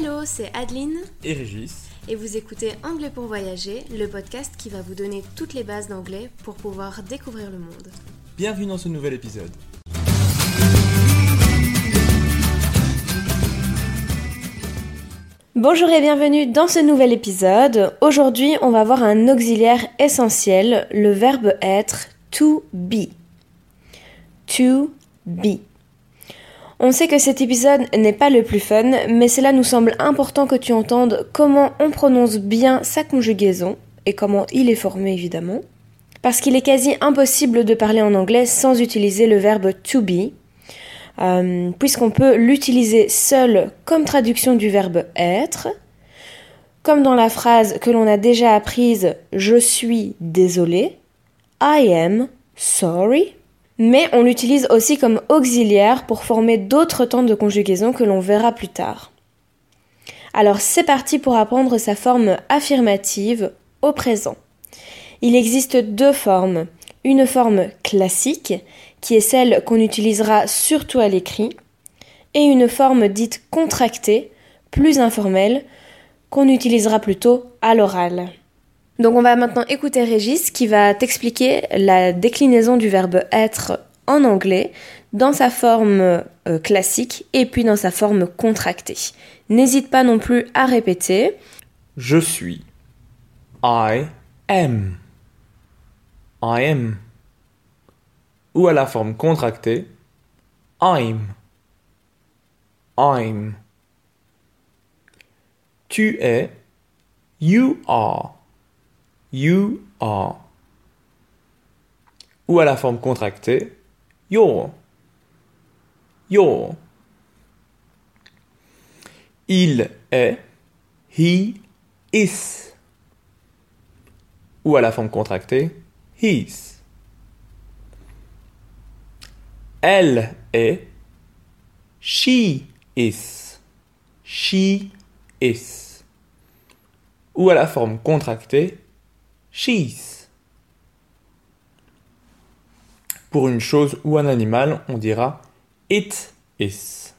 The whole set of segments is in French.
Hello, c'est Adeline et Régis. et vous écoutez Anglais pour voyager, le podcast qui va vous donner toutes les bases d'anglais pour pouvoir découvrir le monde. Bienvenue dans ce nouvel épisode. Bonjour et bienvenue dans ce nouvel épisode. Aujourd'hui, on va voir un auxiliaire essentiel, le verbe être to be. To be. On sait que cet épisode n'est pas le plus fun, mais cela nous semble important que tu entendes comment on prononce bien sa conjugaison et comment il est formé évidemment. Parce qu'il est quasi impossible de parler en anglais sans utiliser le verbe to be, euh, puisqu'on peut l'utiliser seul comme traduction du verbe être, comme dans la phrase que l'on a déjà apprise Je suis désolé, I am sorry, mais on l'utilise aussi comme auxiliaire pour former d'autres temps de conjugaison que l'on verra plus tard. Alors c'est parti pour apprendre sa forme affirmative au présent. Il existe deux formes. Une forme classique, qui est celle qu'on utilisera surtout à l'écrit, et une forme dite contractée, plus informelle, qu'on utilisera plutôt à l'oral. Donc on va maintenant écouter Régis qui va t'expliquer la déclinaison du verbe être en anglais dans sa forme euh, classique et puis dans sa forme contractée. N'hésite pas non plus à répéter. Je suis. I am. I am. Ou à la forme contractée. I'm. I'm. Tu es. You are. You are. Ou à la forme contractée. You're. You're. Il est. He is. Ou à la forme contractée. His. Elle est. She is. She is. Ou à la forme contractée. She's. Pour une chose ou un animal, on dira it is.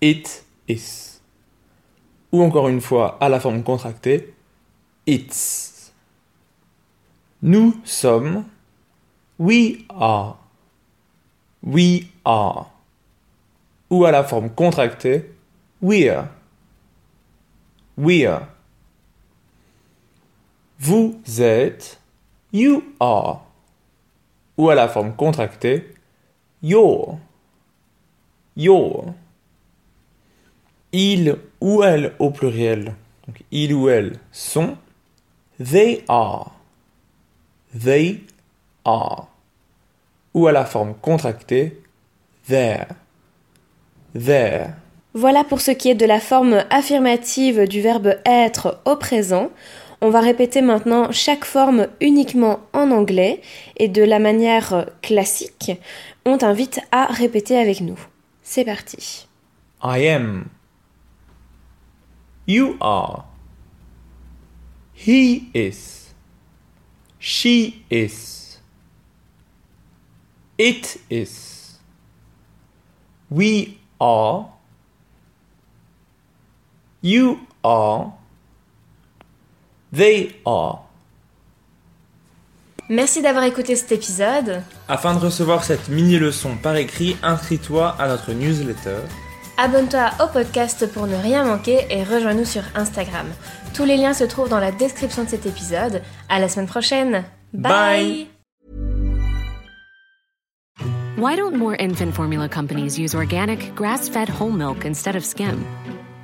It is. Ou encore une fois, à la forme contractée, it's. Nous sommes. We are. We are. Ou à la forme contractée, we're. We're. Vous êtes. You are. Ou à la forme contractée, you're. You're. Il ou elle au pluriel. Donc il ou elle sont. They are. They are. Ou à la forme contractée, there. There. Voilà pour ce qui est de la forme affirmative du verbe être au présent. On va répéter maintenant chaque forme uniquement en anglais et de la manière classique. On t'invite à répéter avec nous. C'est parti. I am. You are. He is. She is. It is. We are. You are. They are. Merci d'avoir écouté cet épisode. Afin de recevoir cette mini-leçon par écrit, inscris-toi à notre newsletter. Abonne-toi au podcast pour ne rien manquer et rejoins-nous sur Instagram. Tous les liens se trouvent dans la description de cet épisode. À la semaine prochaine. Bye. Why don't more infant formula companies use organic, grass fed whole milk instead of skim?